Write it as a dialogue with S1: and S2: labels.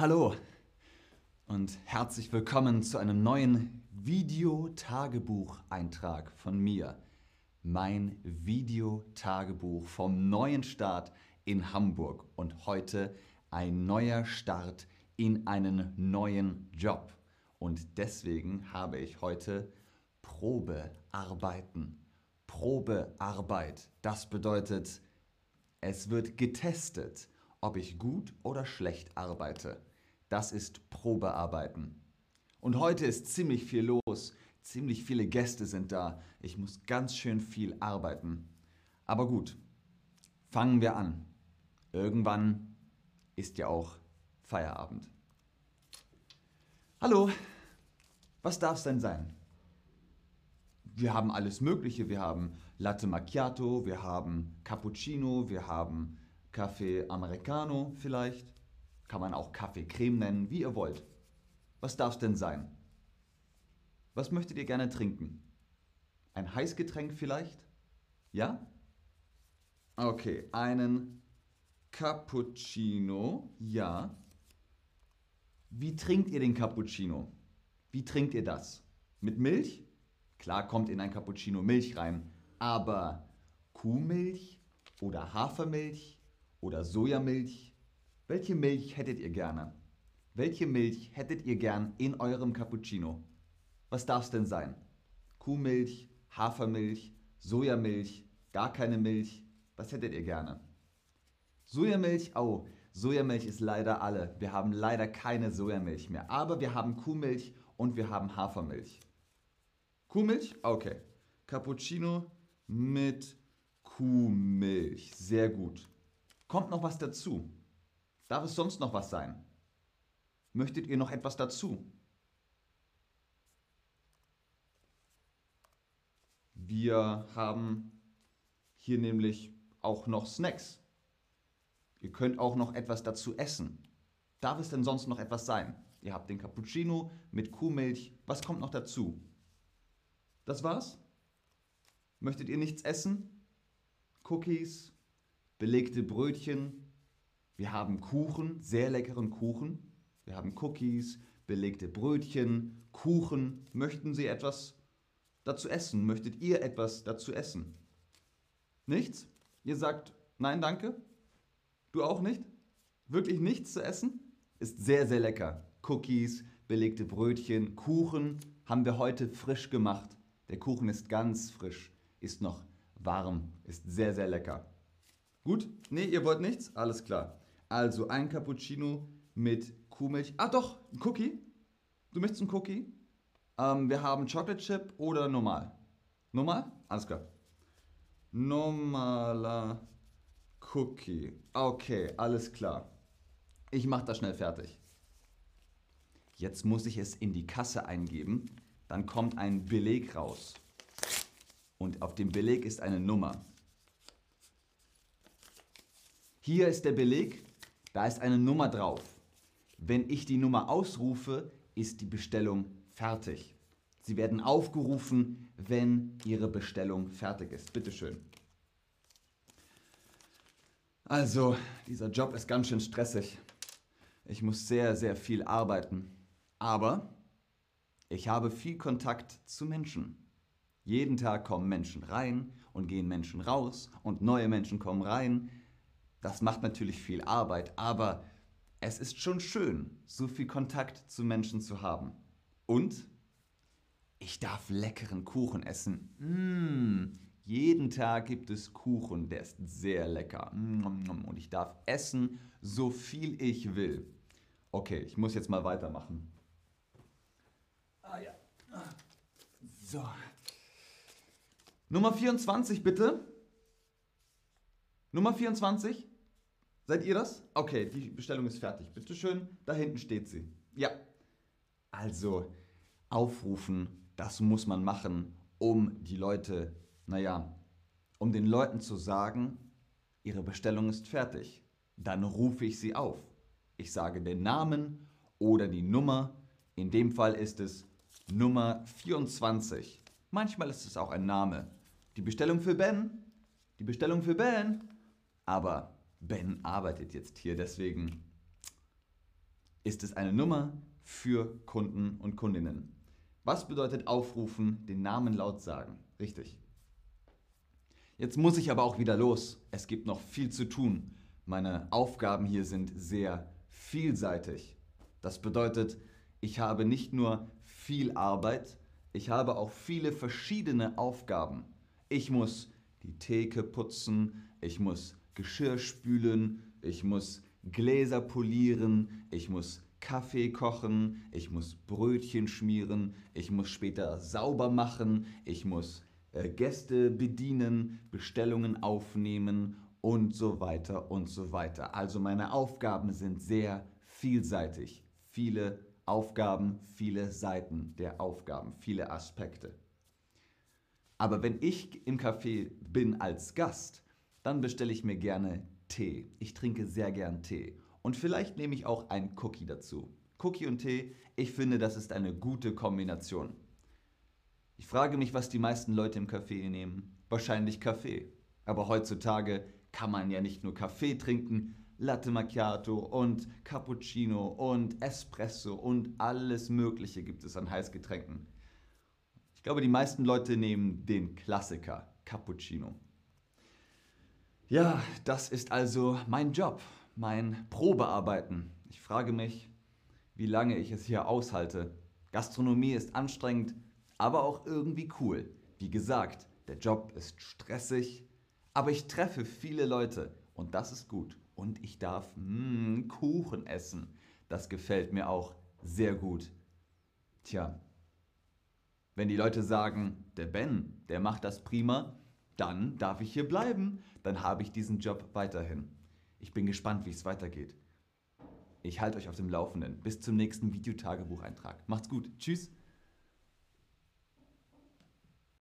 S1: Hallo und herzlich willkommen zu einem neuen Videotagebucheintrag von mir. Mein Videotagebuch vom neuen Start in Hamburg und heute ein neuer Start in einen neuen Job. Und deswegen habe ich heute Probearbeiten. Probearbeit, das bedeutet, es wird getestet, ob ich gut oder schlecht arbeite. Das ist Probearbeiten. Und heute ist ziemlich viel los, ziemlich viele Gäste sind da. Ich muss ganz schön viel arbeiten. Aber gut, fangen wir an. Irgendwann ist ja auch Feierabend. Hallo, was darf es denn sein? Wir haben alles Mögliche. Wir haben Latte Macchiato, wir haben Cappuccino, wir haben Kaffee Americano vielleicht. Kann man auch Kaffee Creme nennen, wie ihr wollt. Was darf es denn sein? Was möchtet ihr gerne trinken? Ein Heißgetränk vielleicht? Ja? Okay, einen Cappuccino, ja. Wie trinkt ihr den Cappuccino? Wie trinkt ihr das? Mit Milch? Klar kommt in ein Cappuccino Milch rein, aber Kuhmilch oder Hafermilch oder Sojamilch? Welche Milch hättet ihr gerne? Welche Milch hättet ihr gern in eurem Cappuccino? Was darf es denn sein? Kuhmilch, Hafermilch, Sojamilch, gar keine Milch? Was hättet ihr gerne? Sojamilch, oh, Sojamilch ist leider alle. Wir haben leider keine Sojamilch mehr. Aber wir haben Kuhmilch und wir haben Hafermilch. Kuhmilch? Okay. Cappuccino mit Kuhmilch. Sehr gut. Kommt noch was dazu? Darf es sonst noch was sein? Möchtet ihr noch etwas dazu? Wir haben hier nämlich auch noch Snacks. Ihr könnt auch noch etwas dazu essen. Darf es denn sonst noch etwas sein? Ihr habt den Cappuccino mit Kuhmilch. Was kommt noch dazu? Das war's? Möchtet ihr nichts essen? Cookies, belegte Brötchen. Wir haben Kuchen, sehr leckeren Kuchen. Wir haben Cookies, belegte Brötchen, Kuchen. Möchten Sie etwas dazu essen? Möchtet ihr etwas dazu essen? Nichts? Ihr sagt, nein, danke? Du auch nicht? Wirklich nichts zu essen? Ist sehr, sehr lecker. Cookies, belegte Brötchen, Kuchen haben wir heute frisch gemacht. Der Kuchen ist ganz frisch, ist noch warm, ist sehr, sehr lecker. Gut? Nee, ihr wollt nichts? Alles klar. Also ein Cappuccino mit Kuhmilch. Ah doch, ein Cookie. Du möchtest einen Cookie? Ähm, wir haben Chocolate Chip oder normal. Normal? Alles klar. Normaler Cookie. Okay, alles klar. Ich mache das schnell fertig. Jetzt muss ich es in die Kasse eingeben. Dann kommt ein Beleg raus. Und auf dem Beleg ist eine Nummer. Hier ist der Beleg. Da ist eine Nummer drauf. Wenn ich die Nummer ausrufe, ist die Bestellung fertig. Sie werden aufgerufen, wenn Ihre Bestellung fertig ist. Bitte schön. Also, dieser Job ist ganz schön stressig. Ich muss sehr, sehr viel arbeiten. Aber ich habe viel Kontakt zu Menschen. Jeden Tag kommen Menschen rein und gehen Menschen raus und neue Menschen kommen rein. Das macht natürlich viel Arbeit, aber es ist schon schön, so viel Kontakt zu Menschen zu haben. Und ich darf leckeren Kuchen essen. Mmh, jeden Tag gibt es Kuchen, der ist sehr lecker. Und ich darf essen, so viel ich will. Okay, ich muss jetzt mal weitermachen. Ah ja. So. Nummer 24 bitte. Nummer 24. Seid ihr das? Okay, die Bestellung ist fertig. Bitte schön, da hinten steht sie. Ja. Also, aufrufen, das muss man machen, um die Leute, naja, um den Leuten zu sagen, ihre Bestellung ist fertig. Dann rufe ich sie auf. Ich sage den Namen oder die Nummer. In dem Fall ist es Nummer 24. Manchmal ist es auch ein Name. Die Bestellung für Ben. Die Bestellung für Ben. Aber Ben arbeitet jetzt hier, deswegen ist es eine Nummer für Kunden und Kundinnen. Was bedeutet aufrufen, den Namen laut sagen? Richtig. Jetzt muss ich aber auch wieder los. Es gibt noch viel zu tun. Meine Aufgaben hier sind sehr vielseitig. Das bedeutet, ich habe nicht nur viel Arbeit, ich habe auch viele verschiedene Aufgaben. Ich muss die Theke putzen, ich muss Geschirr spülen, ich muss Gläser polieren, ich muss Kaffee kochen, ich muss Brötchen schmieren, ich muss später sauber machen, ich muss äh, Gäste bedienen, Bestellungen aufnehmen und so weiter und so weiter. Also meine Aufgaben sind sehr vielseitig. Viele Aufgaben, viele Seiten der Aufgaben, viele Aspekte. Aber wenn ich im Café bin als Gast, dann bestelle ich mir gerne Tee. Ich trinke sehr gern Tee. Und vielleicht nehme ich auch ein Cookie dazu. Cookie und Tee, ich finde, das ist eine gute Kombination. Ich frage mich, was die meisten Leute im Café nehmen. Wahrscheinlich Kaffee. Aber heutzutage kann man ja nicht nur Kaffee trinken, Latte Macchiato und Cappuccino und Espresso und alles Mögliche gibt es an Heißgetränken. Ich glaube, die meisten Leute nehmen den Klassiker, Cappuccino. Ja, das ist also mein Job, mein Probearbeiten. Ich frage mich, wie lange ich es hier aushalte. Gastronomie ist anstrengend, aber auch irgendwie cool. Wie gesagt, der Job ist stressig, aber ich treffe viele Leute und das ist gut. Und ich darf mm, Kuchen essen. Das gefällt mir auch sehr gut. Tja, wenn die Leute sagen, der Ben, der macht das prima, dann darf ich hier bleiben. Dann habe ich diesen Job weiterhin. Ich bin gespannt, wie es weitergeht. Ich halte euch auf dem Laufenden. Bis zum nächsten Videotagebucheintrag. Macht's gut. Tschüss.